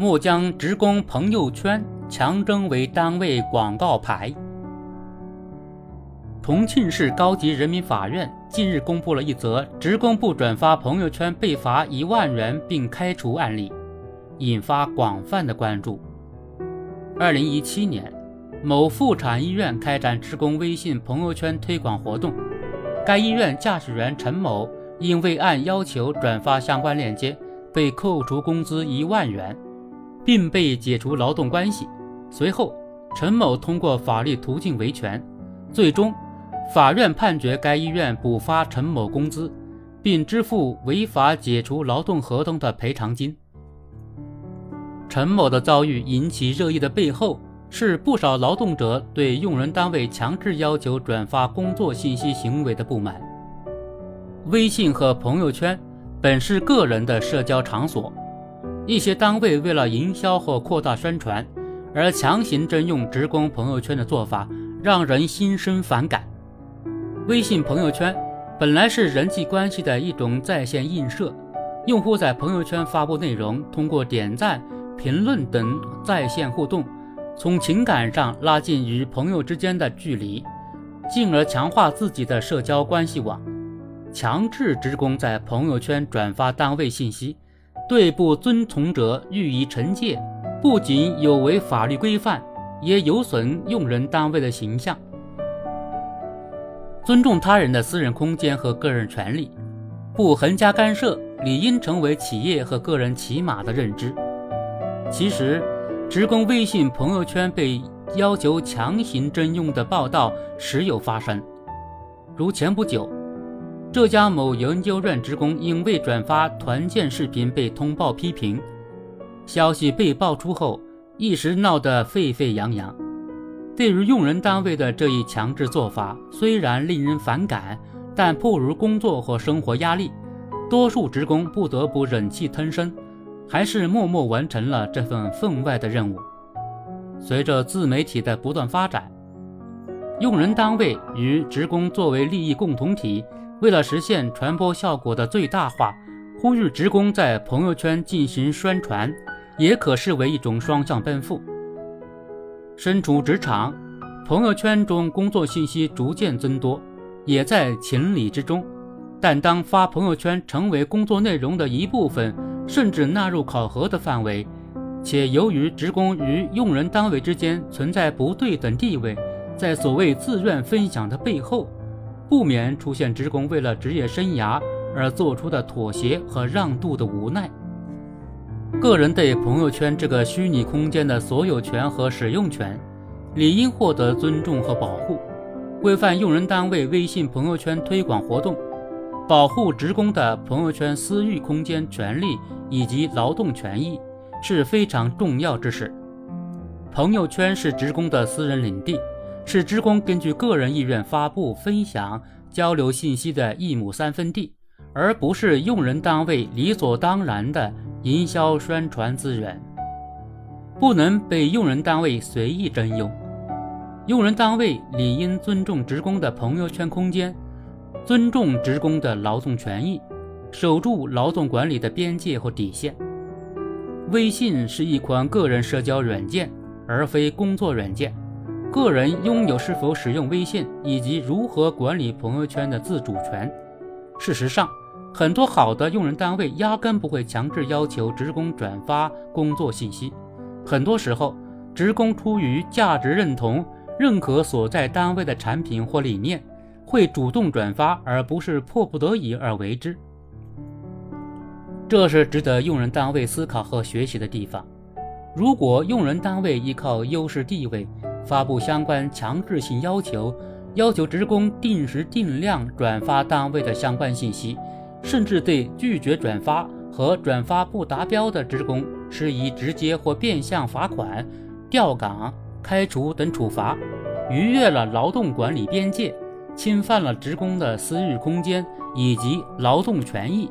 莫将职工朋友圈强征为单位广告牌。重庆市高级人民法院近日公布了一则职工不转发朋友圈被罚一万元并开除案例，引发广泛的关注。二零一七年，某妇产医院开展职工微信朋友圈推广活动，该医院驾驶员陈某因未按要求转发相关链接，被扣除工资一万元，并被解除劳动关系。随后，陈某通过法律途径维权，最终。法院判决该医院补发陈某工资，并支付违法解除劳动合同的赔偿金。陈某的遭遇引起热议的背后，是不少劳动者对用人单位强制要求转发工作信息行为的不满。微信和朋友圈本是个人的社交场所，一些单位为了营销或扩大宣传，而强行征用职工朋友圈的做法，让人心生反感。微信朋友圈本来是人际关系的一种在线映射，用户在朋友圈发布内容，通过点赞、评论等在线互动，从情感上拉近与朋友之间的距离，进而强化自己的社交关系网。强制职工在朋友圈转发单位信息，对不遵从者予以惩戒，不仅有违法律规范，也有损用人单位的形象。尊重他人的私人空间和个人权利，不横加干涉，理应成为企业和个人起码的认知。其实，职工微信朋友圈被要求强行征用的报道时有发生。如前不久，浙江某研究院职工因未转发团建视频被通报批评，消息被爆出后，一时闹得沸沸扬扬。对于用人单位的这一强制做法，虽然令人反感，但迫于工作和生活压力，多数职工不得不忍气吞声，还是默默完成了这份分外的任务。随着自媒体的不断发展，用人单位与职工作为利益共同体，为了实现传播效果的最大化，呼吁职工在朋友圈进行宣传，也可视为一种双向奔赴。身处职场，朋友圈中工作信息逐渐增多，也在情理之中。但当发朋友圈成为工作内容的一部分，甚至纳入考核的范围，且由于职工与用人单位之间存在不对等地位，在所谓自愿分享的背后，不免出现职工为了职业生涯而做出的妥协和让渡的无奈。个人对朋友圈这个虚拟空间的所有权和使用权，理应获得尊重和保护。规范用人单位微信朋友圈推广活动，保护职工的朋友圈私域空间权利以及劳动权益是非常重要之事。朋友圈是职工的私人领地，是职工根据个人意愿发布、分享、交流信息的一亩三分地，而不是用人单位理所当然的。营销宣传资源不能被用人单位随意征用，用人单位理应尊重职工的朋友圈空间，尊重职工的劳动权益，守住劳动管理的边界和底线。微信是一款个人社交软件，而非工作软件，个人拥有是否使用微信以及如何管理朋友圈的自主权。事实上，很多好的用人单位压根不会强制要求职工转发工作信息，很多时候，职工出于价值认同、认可所在单位的产品或理念，会主动转发，而不是迫不得已而为之。这是值得用人单位思考和学习的地方。如果用人单位依靠优势地位，发布相关强制性要求，要求职工定时定量转发单位的相关信息，甚至对拒绝转发和转发不达标的职工施以直接或变相罚款、调岗、开除等处罚，逾越了劳动管理边界，侵犯了职工的私域空间以及劳动权益，